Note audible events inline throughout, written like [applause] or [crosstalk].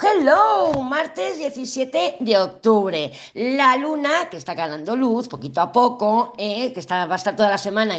Hello, martes 17 de octubre. La luna, que está ganando luz poquito a poco, eh, que va a estar toda la semana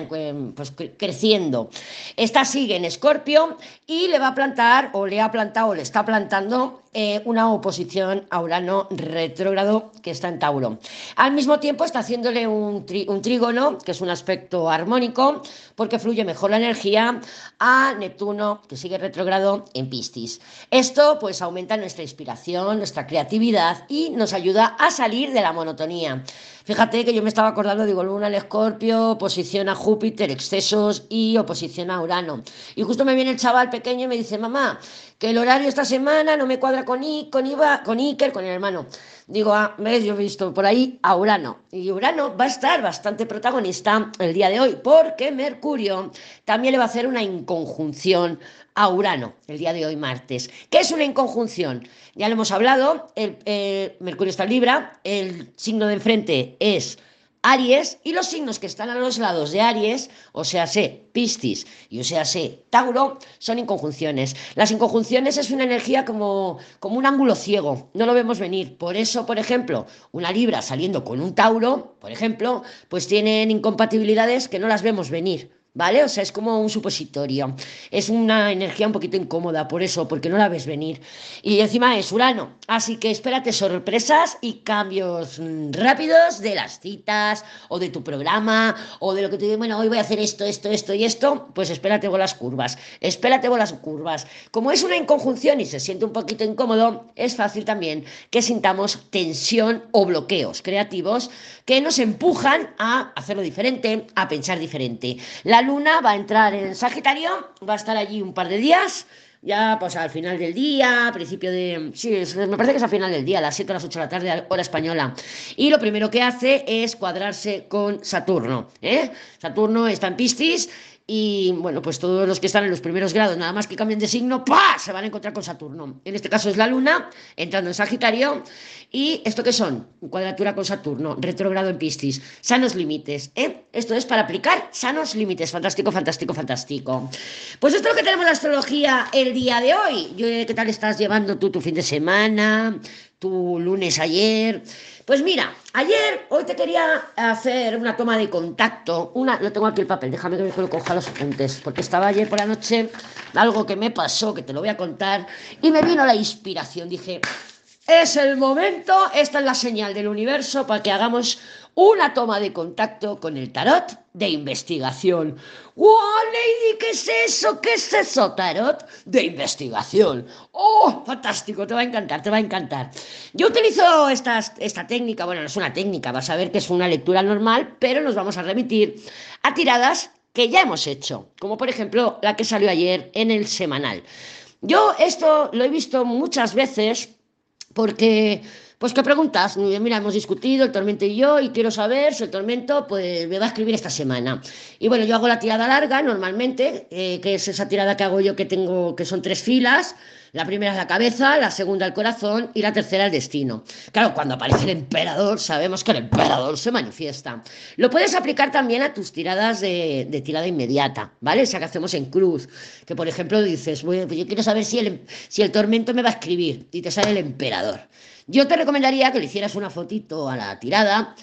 pues, creciendo. Esta sigue en Escorpio y le va a plantar, o le ha plantado, o le está plantando eh, una oposición a Urano retrógrado que está en Tauro. Al mismo tiempo está haciéndole un, un trígono, que es un aspecto armónico, porque fluye mejor la energía a Neptuno, que sigue retrógrado en Piscis. Esto pues aumenta nuestra inspiración, nuestra creatividad y nos ayuda a salir de la monotonía. Fíjate que yo me estaba acordando, digo, Luna al Escorpio, oposición a Júpiter, excesos y oposición a Urano. Y justo me viene el chaval pequeño y me dice, mamá, que el horario esta semana no me cuadra con, I, con, Iba, con Iker, con el hermano. Digo, ah, ves, yo he visto por ahí a Urano. Y Urano va a estar bastante protagonista el día de hoy, porque Mercurio también le va a hacer una inconjunción a Urano el día de hoy, martes. ¿Qué es una inconjunción? Ya lo hemos hablado, el, Mercurio está en Libra, el signo de enfrente es Aries y los signos que están a los lados de Aries, o sea, sé Piscis y o sea, sé Tauro, son inconjunciones. Las inconjunciones es una energía como, como un ángulo ciego, no lo vemos venir. Por eso, por ejemplo, una Libra saliendo con un Tauro, por ejemplo, pues tienen incompatibilidades que no las vemos venir. ¿Vale? O sea, es como un supositorio. Es una energía un poquito incómoda, por eso, porque no la ves venir. Y encima es Urano. Así que espérate sorpresas y cambios mm, rápidos de las citas o de tu programa o de lo que te digo, bueno, hoy voy a hacer esto, esto, esto y esto. Pues espérate con las curvas. Espérate con las curvas. Como es una inconjunción y se siente un poquito incómodo, es fácil también que sintamos tensión o bloqueos creativos que nos empujan a hacerlo diferente, a pensar diferente. La luna va a entrar en Sagitario, va a estar allí un par de días, ya pues al final del día, principio de... Sí, me parece que es al final del día, a las 7 o las 8 de la tarde, hora española. Y lo primero que hace es cuadrarse con Saturno. ¿eh? Saturno está en Piscis y bueno, pues todos los que están en los primeros grados, nada más que cambien de signo, ¡pah! se van a encontrar con Saturno. En este caso es la Luna, entrando en Sagitario. ¿Y esto qué son? Cuadratura con Saturno, retrogrado en Piscis, sanos límites. ¿eh? Esto es para aplicar sanos límites. Fantástico, fantástico, fantástico. Pues esto es lo que tenemos en la astrología el día de hoy. ¿Qué tal estás llevando tú tu fin de semana? Tu lunes ayer. Pues mira, ayer, hoy te quería hacer una toma de contacto. Una, lo tengo aquí el papel, déjame que me coja los apuntes, porque estaba ayer por la noche algo que me pasó, que te lo voy a contar, y me vino la inspiración. Dije, es el momento, esta es la señal del universo para que hagamos una toma de contacto con el tarot de investigación. ¡Wow, Lady! ¿Qué es eso? ¿Qué es eso? Tarot de investigación. ¡Oh, fantástico! Te va a encantar, te va a encantar. Yo utilizo esta, esta técnica, bueno, no es una técnica, vas a ver que es una lectura normal, pero nos vamos a remitir a tiradas que ya hemos hecho, como por ejemplo la que salió ayer en el semanal. Yo esto lo he visto muchas veces porque, pues, ¿qué preguntas? Mira, hemos discutido el tormento y yo y quiero saber si el tormento pues, me va a escribir esta semana. Y bueno, yo hago la tirada larga normalmente, eh, que es esa tirada que hago yo que tengo, que son tres filas. La primera es la cabeza, la segunda el corazón y la tercera el destino. Claro, cuando aparece el emperador, sabemos que el emperador se manifiesta. Lo puedes aplicar también a tus tiradas de, tirada inmediata, ¿vale? O sea, que hacemos en cruz. Que por ejemplo dices, bueno, pues yo quiero saber si el, si el tormento me va a escribir y te sale el emperador. Yo te recomendaría que le hicieras una fotito a la tirada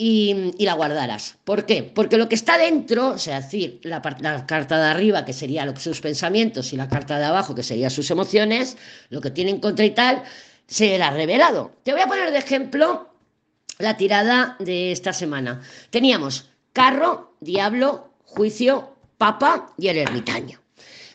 y, la guardaras. ¿Por qué? Porque lo que está dentro, sea, decir, la, la, carta de arriba, que sería sus pensamientos, y la carta de abajo, que serían sus emociones, lo que tiene en contra y tal, será revelado. Te voy a poner de ejemplo la tirada de esta semana. Teníamos carro, diablo, juicio, papa y el ermitaño.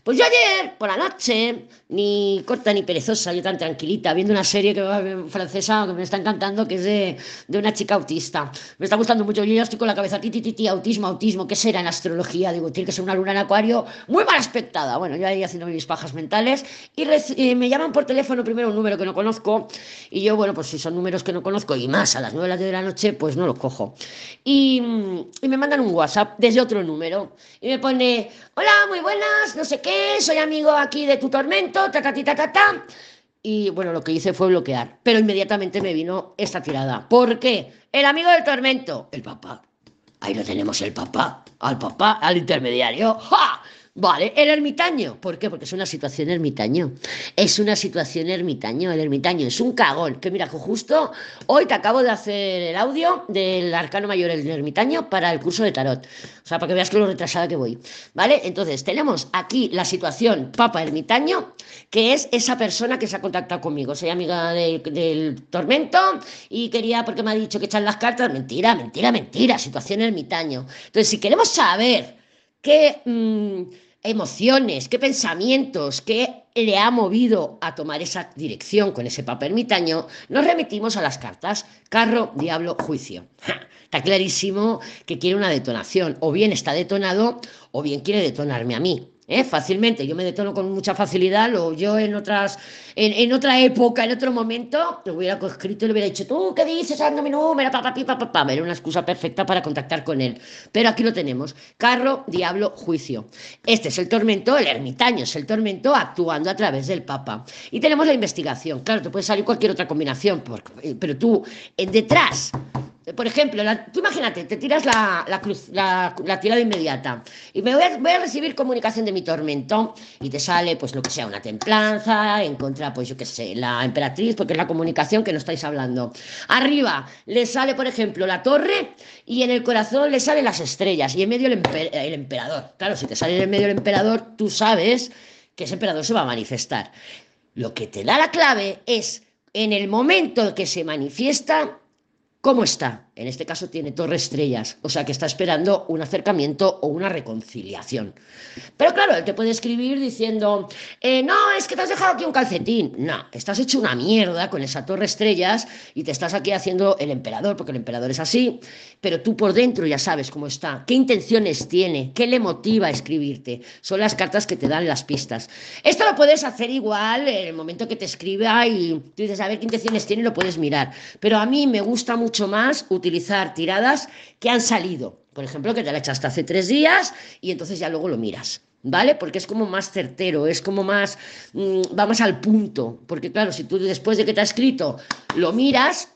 Pues yo ayer, por la noche, ni corta ni perezosa, yo tan tranquilita, viendo una serie que, francesa que me está encantando, que es de, de, una chica autista. Me está gustando mucho, yo ya estoy con la cabeza, ti, ti, ti, autismo, autismo, ¿qué será en astrología? Digo, tiene que ser una luna en acuario muy mal aspectada. Bueno, yo ahí haciendo mis pajas mentales y, me llaman por teléfono primero un número que no conozco y yo, bueno, pues si son números que no conozco y más a las 9 de la noche, pues no los cojo. Y, y me mandan un WhatsApp desde otro número y me pone, hola, muy buenas, no sé qué soy amigo aquí de tu tormento, ta, ta, ta, ta, ta. Y bueno, lo que hice fue bloquear. Pero inmediatamente me vino esta tirada. ¿Por qué? El amigo del tormento, el papá. Ahí lo tenemos, el papá. Al papá, al intermediario. ¡Ja! Vale, el ermitaño. ¿Por qué? Porque es una situación ermitaño. Es una situación ermitaño. El ermitaño es un cagón. Que mira, justo hoy te acabo de hacer el audio del arcano mayor del ermitaño para el curso de tarot. O sea, para que veas que lo retrasada que voy. ¿Vale? Entonces, tenemos aquí la situación papa ermitaño, que es esa persona que se ha contactado conmigo. Soy amiga del tormento y quería, porque me ha dicho que echan las cartas. Mentira, mentira, mentira. Situación ermitaño. Entonces, si queremos saber qué mm, emociones, qué pensamientos, qué le ha movido a tomar esa dirección con ese papel ermitaño, nos remitimos a las cartas carro, diablo, juicio. Está clarísimo que quiere una detonación, o bien está detonado, o bien quiere detonarme a mí. ¿Eh? fácilmente. Yo me detono con mucha facilidad. Lo, yo en otras, en, otra época, en otro momento, lo hubiera escrito y le hubiera dicho, tú, ¿qué dices? Anda mi número, papá, papá, papá. Era una excusa perfecta para contactar con él. Pero aquí lo tenemos. Carro, diablo, juicio. Este es el tormento, el ermitaño es el tormento actuando a través del papa. Y tenemos la investigación. Claro, te puede salir cualquier otra combinación, pero tú, detrás por ejemplo, tú imagínate, te tiras la, cruz, la, tirada inmediata y me voy a, recibir comunicación de mi tormento y te sale, pues lo que sea, una templanza, en contra, pues yo qué sé, la emperatriz, porque es la comunicación que no estáis hablando. Arriba le sale, por ejemplo, la torre y en el corazón le salen las estrellas y en medio el, el emperador. Claro, si te sale en medio el emperador, tú sabes que ese emperador se va a manifestar. Lo que te da la clave es en el momento en que se manifiesta ¿Cómo está? En este caso tiene torre estrellas, o sea que está esperando un acercamiento o una reconciliación. Pero claro, él te puede escribir diciendo, eh, no, es que te has dejado aquí un calcetín. No, estás hecho una mierda con esa torre estrellas y te estás aquí haciendo el emperador, porque el emperador es así, pero tú por dentro ya sabes cómo está, qué intenciones tiene, qué le motiva a escribirte. Son las cartas que te dan las pistas. Esto lo puedes hacer igual en el momento que te escriba y tú dices, a ver qué intenciones tiene, lo puedes mirar. Pero a mí me gusta mucho más utilizar tiradas que han salido. Por ejemplo, que te la echaste hace tres días y entonces ya luego lo miras. ¿Vale? Porque es como más certero, es como más, mm, vamos al punto. Porque claro, si tú después de que te ha escrito lo miras,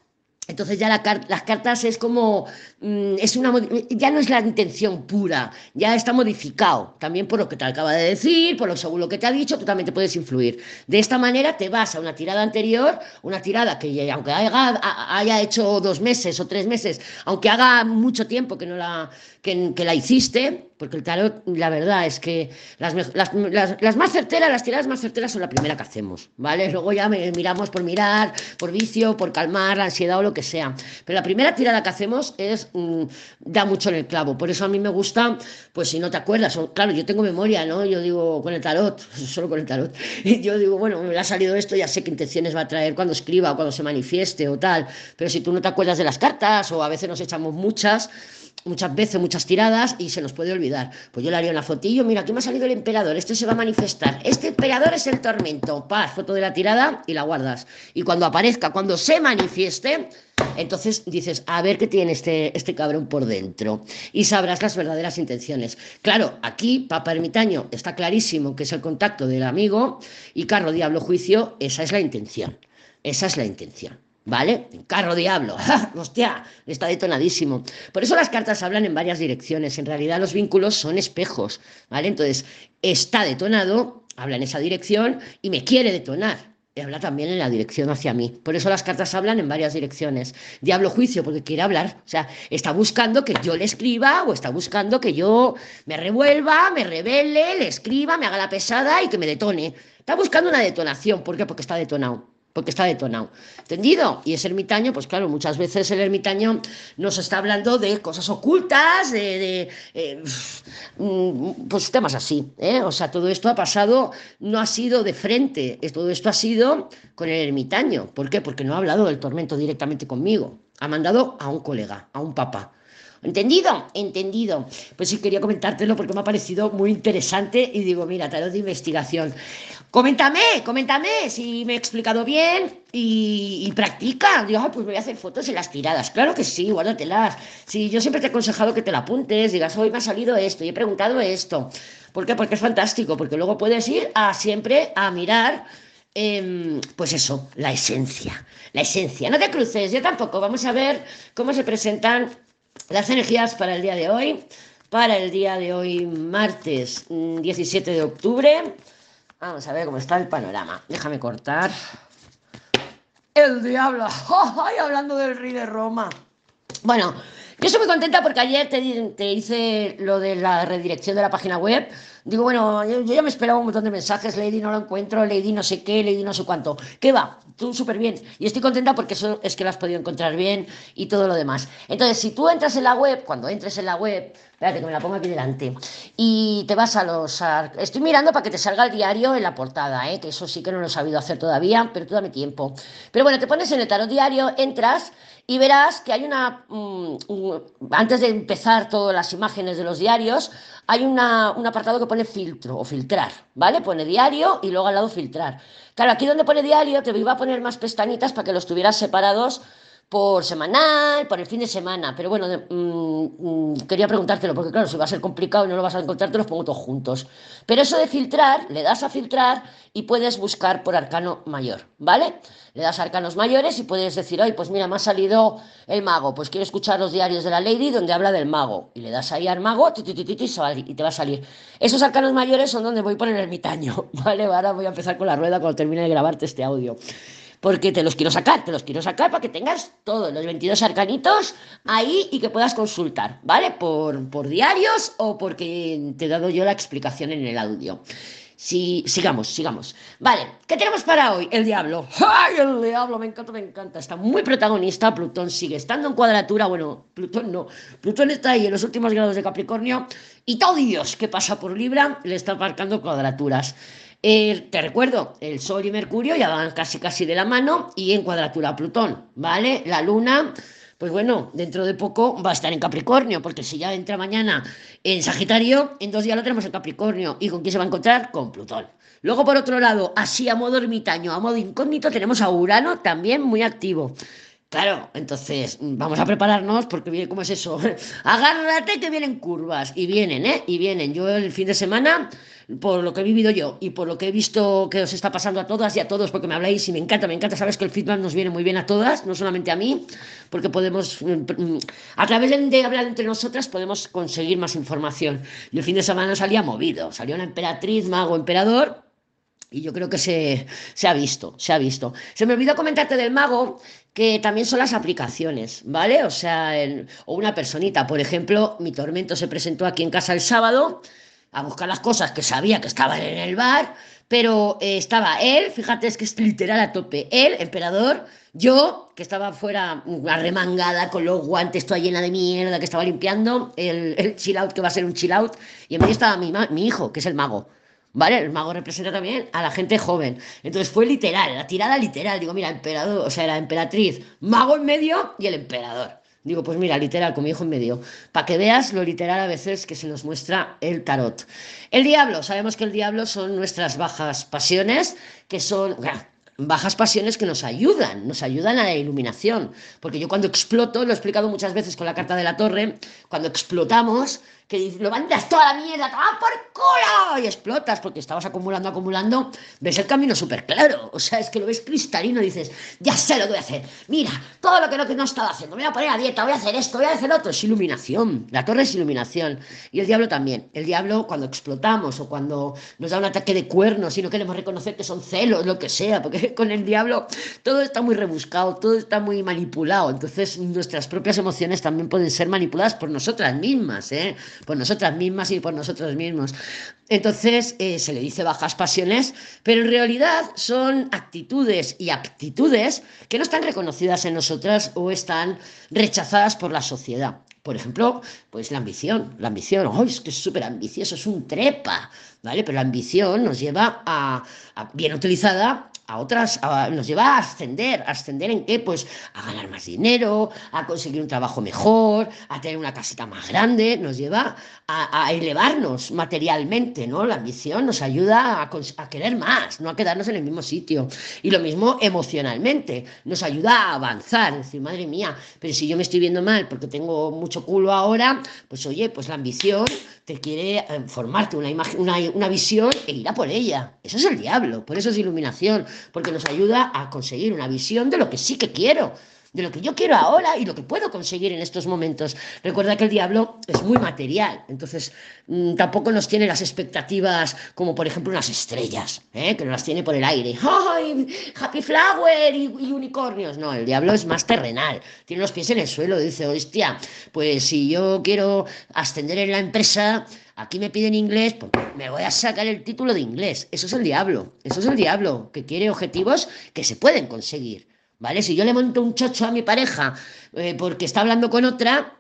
entonces ya las cartas es como, mm, es una, ya no es la intención pura, ya está modificado, también por lo que te acaba de decir, por lo según lo que te ha dicho, tú también te puedes influir. De esta manera te vas a una tirada anterior, una tirada que aunque haya, haya hecho dos meses o tres meses, aunque haga mucho tiempo que no la, que, la hiciste, porque el tarot, la verdad es que las, las, más certeras, las tiradas más certeras son la primera que hacemos, ¿vale? Luego ya miramos por mirar, por vicio, por calmar la ansiedad o lo que sea. Pero la primera tirada que hacemos es, mm, da mucho en el clavo. Por eso a mí me gusta, pues si no te acuerdas, claro, yo tengo memoria, ¿no? Yo digo, con el tarot, [laughs] solo con el tarot. Y yo digo, bueno, me ha salido esto, ya sé qué intenciones va a traer cuando escriba o cuando se manifieste o tal. Pero si tú no te acuerdas de las cartas o a veces nos echamos muchas, muchas veces, muchas tiradas y se nos puede olvidar. Pues yo le haría una fotillo, mira, aquí me ha salido el emperador, este se va a manifestar, este emperador es el tormento, paz, foto de la tirada y la guardas. Y cuando aparezca, cuando se manifieste, entonces dices, a ver qué tiene este, este cabrón por dentro y sabrás las verdaderas intenciones. Claro, aquí Papa Ermitaño está clarísimo que es el contacto del amigo y Carro Diablo Juicio, esa es la intención. Esa es la intención. ¿Vale? Carro diablo. [laughs] Hostia, está detonadísimo. Por eso las cartas hablan en varias direcciones. En realidad los vínculos son espejos. ¿Vale? Entonces, está detonado, habla en esa dirección y me quiere detonar. Y habla también en la dirección hacia mí. Por eso las cartas hablan en varias direcciones. Diablo juicio, porque quiere hablar. O sea, está buscando que yo le escriba o está buscando que yo me revuelva, me revele, le escriba, me haga la pesada y que me detone. Está buscando una detonación. ¿Por qué? Porque está detonado porque está detonado. ¿Entendido? Y ese ermitaño, pues claro, muchas veces el ermitaño nos está hablando de cosas ocultas, de, eh, mm, pues temas así. ¿eh? O sea, todo esto ha pasado, no ha sido de frente, todo esto ha sido con el ermitaño. ¿Por qué? Porque no ha hablado del tormento directamente conmigo. Ha mandado a un colega, a un papá. ¿Entendido? Entendido. Pues sí, quería comentártelo porque me ha parecido muy interesante y digo, mira, tarot de investigación. Coméntame, coméntame si me he explicado bien y, practica. Digo, ah, pues voy a hacer fotos en las tiradas. Claro que sí, guárdatelas. Sí, yo siempre te he aconsejado que te la apuntes, digas, hoy me ha salido esto y he preguntado esto. ¿Por qué? Porque es fantástico, porque luego puedes ir a siempre a mirar, em, pues eso, la esencia. La esencia. No te cruces, yo tampoco. Vamos a ver cómo se presentan las energías para el día de hoy para el día de hoy, martes 17 mm, de octubre. Vamos a ver cómo está el panorama. Déjame cortar. El diablo. [laughs] ¡Ay, hablando del rey de Roma! Bueno, yo estoy muy contenta porque ayer te, hice lo de la redirección de la página web. Digo, bueno, yo, ya me esperaba un montón de mensajes, Lady no lo encuentro, Lady no sé qué, Lady no sé cuánto. ¿Qué va? Tú súper bien. Y estoy contenta porque eso es que lo has podido encontrar bien y todo lo demás. Entonces, si tú entras en la web, cuando entres en la web, espérate que me la pongo aquí delante, y te vas a los... estoy mirando para que te salga el diario en la portada, ¿eh? que eso sí que no lo he sabido hacer todavía, pero tú dame tiempo. Pero bueno, te pones en el tarot diario, entras y verás que hay una, mm, antes de empezar todas las imágenes de los diarios, hay un apartado que pone filtro o filtrar, ¿vale? Pone diario y luego al lado filtrar. Claro, aquí donde pone diario te iba a poner más pestañitas para que los tuvieras separados por semanal, por el fin de semana. Pero bueno, mm, mm, quería preguntártelo, porque claro, si va a ser complicado y no lo vas a encontrar, te los pongo todos juntos. Pero eso de filtrar, le das a filtrar y puedes buscar por arcano mayor, ¿vale? Le das arcanos mayores y puedes decir, ay, pues mira, me ha salido el mago, pues quiero escuchar los diarios de la Lady donde habla del mago. Y le das ahí al mago y te va a salir. Esos arcanos mayores son donde voy a poner el ermitaño, [laughs] ¿vale? Ahora voy a empezar con la rueda cuando termine de grabarte este audio porque te los quiero sacar, te los quiero sacar para que tengas todos los 22 arcanitos ahí y que puedas consultar, ¿vale? Por, por diarios o porque te he dado yo la explicación en el audio. Si, sigamos, sigamos. Vale, ¿qué tenemos para hoy? El diablo. ¡Ay, el diablo! Me encanta, me encanta. Está muy protagonista. Plutón sigue estando en cuadratura. Bueno, Plutón no. Plutón está ahí en los últimos grados de Capricornio. Y todo Dios que pasa por Libra le está marcando cuadraturas. Te recuerdo, el Sol y Mercurio ya van casi casi de la mano y en cuadratura Plutón, ¿vale? La Luna, pues bueno, dentro de poco va a estar en Capricornio, porque si ya entra mañana en Sagitario, en dos días lo tenemos en Capricornio. ¿Y con quién se va a encontrar? Con Plutón. Luego, por otro lado, así a modo ermitaño, a modo incógnito, tenemos a Urano también muy activo. Claro, entonces vamos a prepararnos porque viene, ¿cómo es eso? [laughs] Agárrate que vienen curvas y vienen, ¿eh? Y vienen. Yo el fin de semana, por lo que he vivido yo y por lo que he visto que os está pasando a todas y a todos, porque me habláis y me encanta, me encanta, sabes que el feedback nos viene muy bien a todas, no solamente a mí, porque podemos, mm, a través de hablar entre nosotras, podemos conseguir más información. Y el fin de semana salía movido, salió una emperatriz, mago, emperador y yo creo que se, se, ha visto, se ha visto. Se me olvidó comentarte del mago, que también son las aplicaciones, ¿vale? O sea, o una personita, por ejemplo, mi tormento se presentó aquí en casa el sábado a buscar las cosas que sabía que estaban en el bar, pero eh, estaba él, fíjate, es que es literal a tope, él, emperador, yo, que estaba fuera arremangada con los guantes, toda llena de mierda, que estaba limpiando, el, el chill out que va a ser un chill out, y en medio estaba mi, mi hijo, que es el mago. ¿Vale? El mago representa también a la gente joven. Entonces fue literal, la tirada literal. Digo, mira, emperador, o sea, la emperatriz, mago en medio y el emperador. Digo, pues mira, literal, con mi hijo en medio. Para que veas lo literal a veces que se nos muestra el tarot. El diablo, sabemos que el diablo son nuestras bajas pasiones, que son bajas pasiones que nos ayudan, nos ayudan a la iluminación. Porque yo cuando exploto, lo he explicado muchas veces con la carta de la torre, cuando explotamos, que lo mandas toda la mierda, ¡ah, por culo! Y explotas porque estabas acumulando, acumulando, ves el camino súper claro. O sea, es que lo ves cristalino y dices, ya sé lo que voy a hacer. Mira, todo lo que no, que no estaba haciendo, me voy a poner a dieta, voy a hacer esto, voy a hacer otro. Es iluminación. La torre es iluminación. Y el diablo también. El diablo, cuando explotamos o cuando nos da un ataque de cuernos y no queremos reconocer que son celos, lo que sea, porque [laughs] con el diablo todo está muy rebuscado, todo está muy manipulado. Entonces, nuestras propias emociones también pueden ser manipuladas por nosotras mismas, ¿eh? Por nosotras mismas y por nosotros mismos. Entonces eh, se le dice bajas pasiones, pero en realidad son actitudes y aptitudes que no están reconocidas en nosotras o están rechazadas por la sociedad. Por ejemplo, pues la ambición. La ambición, oh, es que es súper ambicioso, es un trepa, ¿vale? Pero la ambición nos lleva a bien utilizada, a otras, nos lleva a ascender. ¿Ascender en qué? Pues a ganar más dinero, a conseguir un trabajo mejor, a tener una casita más grande, nos lleva a, elevarnos materialmente, ¿no? La ambición nos ayuda a, querer más, no a quedarnos en el mismo sitio. Y lo mismo emocionalmente, nos ayuda a avanzar, decir, madre mía, pero si yo me estoy viendo mal porque tengo mucho culo ahora, pues oye, pues la ambición te quiere eh, formarte una, imagen, una, una visión e ir a por ella. Eso es el diablo, por eso es iluminación, porque nos ayuda a conseguir una visión de lo que sí que quiero de lo que yo quiero ahora y lo que puedo conseguir en estos momentos. Recuerda que el diablo es muy material, entonces mm, tampoco nos tiene las expectativas como por ejemplo unas estrellas, ¿eh? que no las tiene por el aire. [laughs] ¡Ay! Happy Flower y, y, unicornios. No, el diablo es más terrenal, tiene los pies en el suelo, dice, hostia, pues si yo quiero ascender en la empresa, aquí me piden inglés, pues me voy a sacar el título de inglés. Eso es el diablo, eso es el diablo, que quiere objetivos que se pueden conseguir. ¿Vale? Si yo le monto un chocho a mi pareja eh, porque está hablando con otra,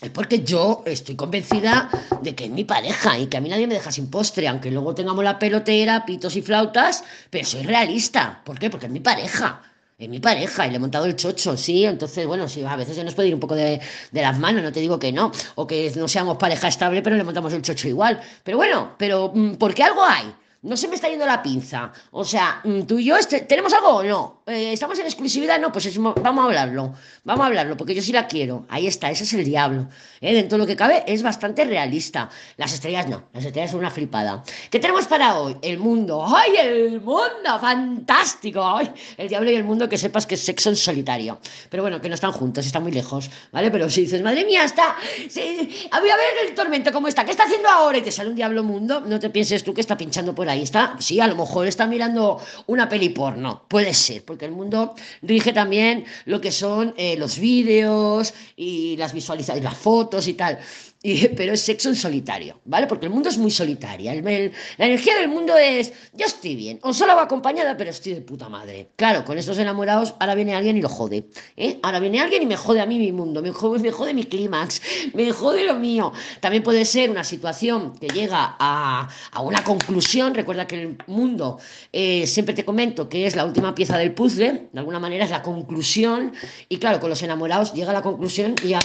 es porque yo estoy convencida de que es mi pareja y que a mí nadie me deja sin postre, aunque luego tengamos la pelotera, pitos y flautas, pero soy realista. ¿Por qué? Porque es mi pareja. Es mi pareja y le he montado el chocho, sí. Entonces, bueno, sí, a veces se nos puede ir un poco de, de, las manos, no te digo que no. O que no seamos pareja estable, pero le montamos el chocho igual. Pero bueno, pero mm, porque algo hay. No se me está yendo la pinza. O sea, mm, tú y yo, este, ¿tenemos algo o no? Eh, ¿Estamos en exclusividad? No, pues es, vamos a hablarlo. Vamos a hablarlo, porque yo sí la quiero. Ahí está, ese es el diablo. ¿eh? Dentro de lo que cabe, es bastante realista. Las estrellas no, las estrellas son una flipada. ¿Qué tenemos para hoy? El mundo. ¡Ay, el mundo! ¡Fantástico! ¡Ay! El diablo y el mundo, que sepas que sexo en solitario. Pero bueno, que no están juntos, están muy lejos, ¿vale? Pero si dices, madre mía, está. Sí, a ver el tormento cómo está. ¿Qué está haciendo ahora? Y te sale un diablo mundo. No te pienses tú que está pinchando por ahí está, sí, a lo mejor está mirando una peli porno, puede ser, porque el mundo rige también lo que son eh, los vídeos y las visualizaciones, las fotos y tal. [laughs] pero es sexo en solitario, ¿vale? Porque el mundo es muy solitaria. la energía del mundo es, yo estoy bien, o solo va acompañada, pero estoy de puta madre. Claro, con estos enamorados, ahora viene alguien y lo jode. ¿eh? Ahora viene alguien y me jode a mí mi mundo, me jode, me jode mi clímax, [laughs] me jode lo mío. También puede ser una situación que llega a, una conclusión. Recuerda que el mundo, eh, siempre te comento que es la última pieza del puzzle, de alguna manera es la conclusión. Y claro, con los enamorados llega a la conclusión y ya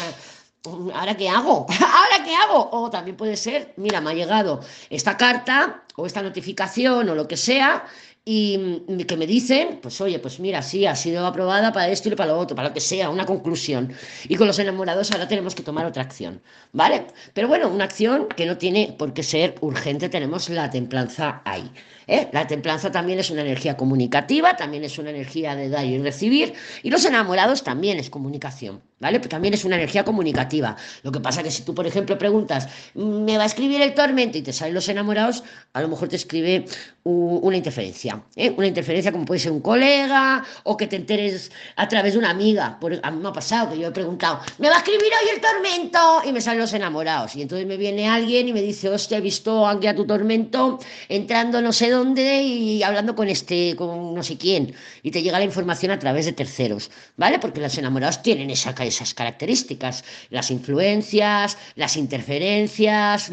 ¿ahora qué hago? [laughs] ¿Ahora qué hago? O también puede ser, mira, me ha llegado esta carta o esta notificación o lo que sea y que me dicen, pues oye, pues mira, sí, ha sido aprobada para esto y para lo otro, para lo que sea, una conclusión. Y con los enamorados ahora tenemos que tomar otra acción, ¿vale? Pero bueno, una acción que no tiene por qué ser urgente, tenemos la templanza ahí. ¿eh? La templanza también es una energía comunicativa, también es una energía de dar y recibir, y los enamorados también es comunicación, ¿vale? Pero también es una energía comunicativa. Lo que pasa que si tú, por ejemplo, preguntas, ¿me va a escribir el tormento? y te salen los enamorados, a lo mejor te escribe una interferencia, ¿eh? Una interferencia como puede ser un colega o que te enteres a través de una amiga. A mí me ha pasado que yo he preguntado, ¿me va a escribir hoy el tormento? Y me salen los enamorados. Y entonces me viene alguien y me dice, hostia, he visto a tu tormento entrando no sé dónde y hablando con este, con no sé quién, y te llega la información a través de terceros, ¿vale? Porque los enamorados tienen esa, esas características, las influencias, las interferencias,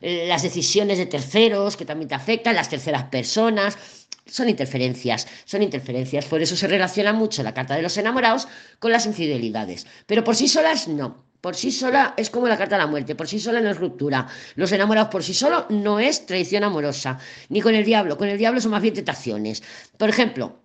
eh, las decisiones de terceros que también te afectan, las terceras personas, son interferencias, son interferencias, por eso se relaciona mucho la carta de los enamorados con las infidelidades, pero por sí solas no. Por sí sola es como la carta de la muerte, por sí sola no es ruptura. Los enamorados por sí solo no es traición amorosa, ni con el diablo. Con el diablo son más bien tentaciones. Por ejemplo,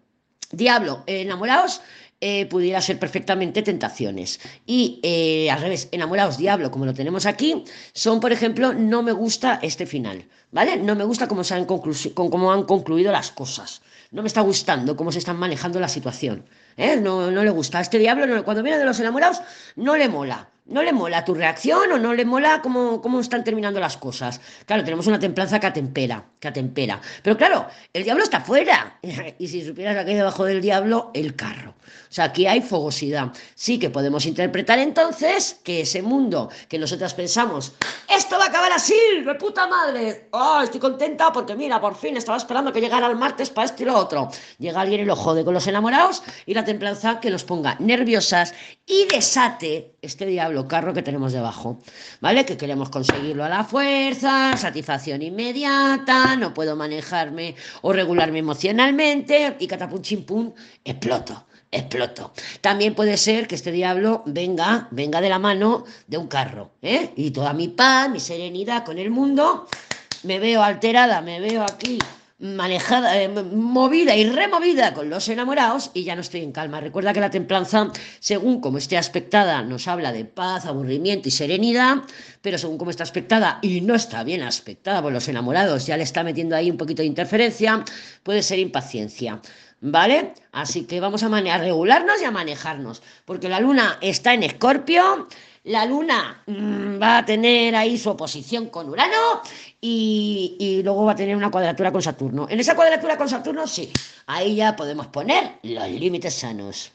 diablo, enamorados eh, pudiera ser perfectamente tentaciones. Y eh, al revés, enamorados, diablo, como lo tenemos aquí, son, por ejemplo, no me gusta este final, ¿vale? No me gusta cómo, se han, cómo han concluido las cosas. No me está gustando cómo se están manejando la situación. ¿eh? No, no le gusta. A este diablo, cuando viene de los enamorados, no le mola no le mola tu reacción o no le mola cómo, cómo están terminando las cosas. Claro, tenemos una templanza que atempera, que atempera. Pero claro, el diablo está fuera. [laughs] Y si supieras que hay debajo del diablo, el carro. Sea, aquí hay fogosidad. Sí que podemos interpretar entonces que ese mundo que nosotras pensamos, esto va a acabar así, de puta madre. Oh, estoy contenta porque mira, por fin estaba esperando que llegara el martes para esto y lo otro. Llega alguien y lo jode con los enamorados y la templanza que nos ponga nerviosas y desate este diablo carro que tenemos debajo, ¿vale? Que queremos conseguirlo a la fuerza, satisfacción inmediata, no puedo manejarme o regularme emocionalmente y catapum chimpum, exploto exploto. También puede ser que este diablo venga, venga de la mano de un carro, ¿eh? Y toda mi paz, mi serenidad con el mundo, me veo alterada, me veo aquí manejada, eh, movida y removida con los enamorados y ya no estoy en calma. Recuerda que la templanza, según como esté aspectada, nos habla de paz, aburrimiento y serenidad, pero según como está aspectada y no está bien aspectada por los enamorados, ya le está metiendo ahí un poquito de interferencia, puede ser impaciencia. ¿Vale? Así que vamos a, regularnos y a manejarnos, porque la luna está en Escorpio, la luna mmm, va a tener ahí su oposición con Urano y, y, luego va a tener una cuadratura con Saturno. En esa cuadratura con Saturno, sí, ahí ya podemos poner los límites sanos.